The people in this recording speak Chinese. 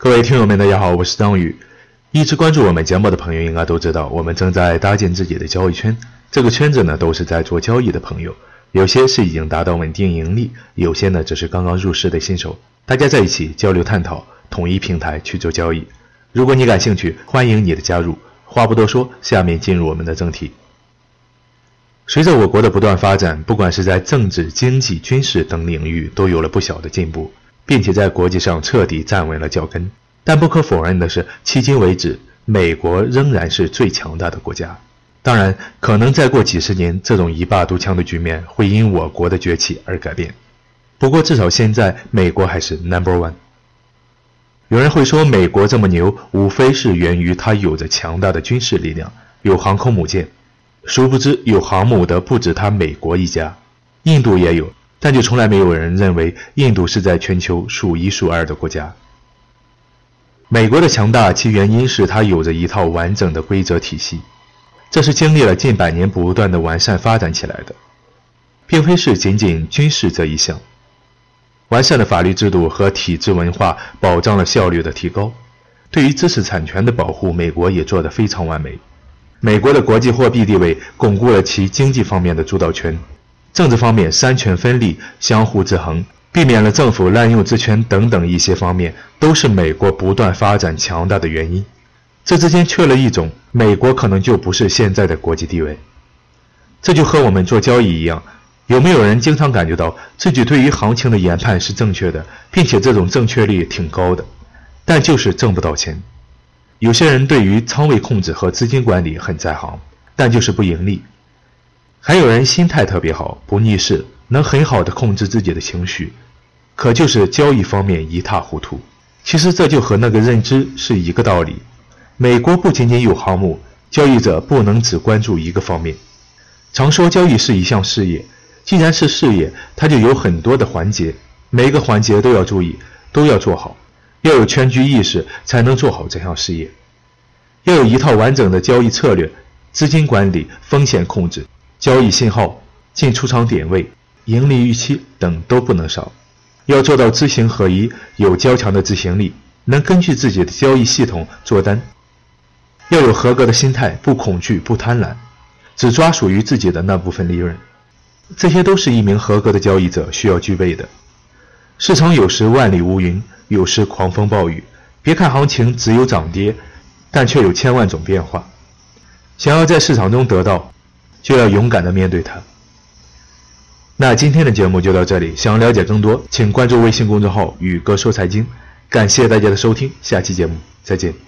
各位听友们，大家好，我是张宇。一直关注我们节目的朋友应该都知道，我们正在搭建自己的交易圈。这个圈子呢，都是在做交易的朋友，有些是已经达到稳定盈利，有些呢只是刚刚入市的新手。大家在一起交流探讨，统一平台去做交易。如果你感兴趣，欢迎你的加入。话不多说，下面进入我们的正题。随着我国的不断发展，不管是在政治、经济、军事等领域，都有了不小的进步，并且在国际上彻底站稳了脚跟。但不可否认的是，迄今为止，美国仍然是最强大的国家。当然，可能再过几十年，这种一霸独强的局面会因我国的崛起而改变。不过，至少现在，美国还是 Number One。有人会说，美国这么牛，无非是源于它有着强大的军事力量，有航空母舰。殊不知，有航母的不止它美国一家，印度也有，但就从来没有人认为印度是在全球数一数二的国家。美国的强大，其原因是它有着一套完整的规则体系，这是经历了近百年不断的完善发展起来的，并非是仅仅军事这一项。完善的法律制度和体制文化保障了效率的提高，对于知识产权的保护，美国也做得非常完美。美国的国际货币地位巩固了其经济方面的主导权，政治方面三权分立、相互制衡，避免了政府滥用职权等等一些方面，都是美国不断发展强大的原因。这之间缺了一种，美国可能就不是现在的国际地位。这就和我们做交易一样，有没有人经常感觉到自己对于行情的研判是正确的，并且这种正确率挺高的，但就是挣不到钱？有些人对于仓位控制和资金管理很在行，但就是不盈利；还有人心态特别好，不逆势，能很好的控制自己的情绪，可就是交易方面一塌糊涂。其实这就和那个认知是一个道理。美国不仅仅有航母，交易者不能只关注一个方面。常说交易是一项事业，既然是事业，它就有很多的环节，每个环节都要注意，都要做好。要有全局意识，才能做好这项事业。要有一套完整的交易策略、资金管理、风险控制、交易信号、进出场点位、盈利预期等都不能少。要做到知行合一，有较强的执行力，能根据自己的交易系统做单。要有合格的心态，不恐惧、不贪婪，只抓属于自己的那部分利润。这些都是一名合格的交易者需要具备的。市场有时万里无云。有时狂风暴雨，别看行情只有涨跌，但却有千万种变化。想要在市场中得到，就要勇敢的面对它。那今天的节目就到这里，想了解更多，请关注微信公众号“宇哥说财经”。感谢大家的收听，下期节目再见。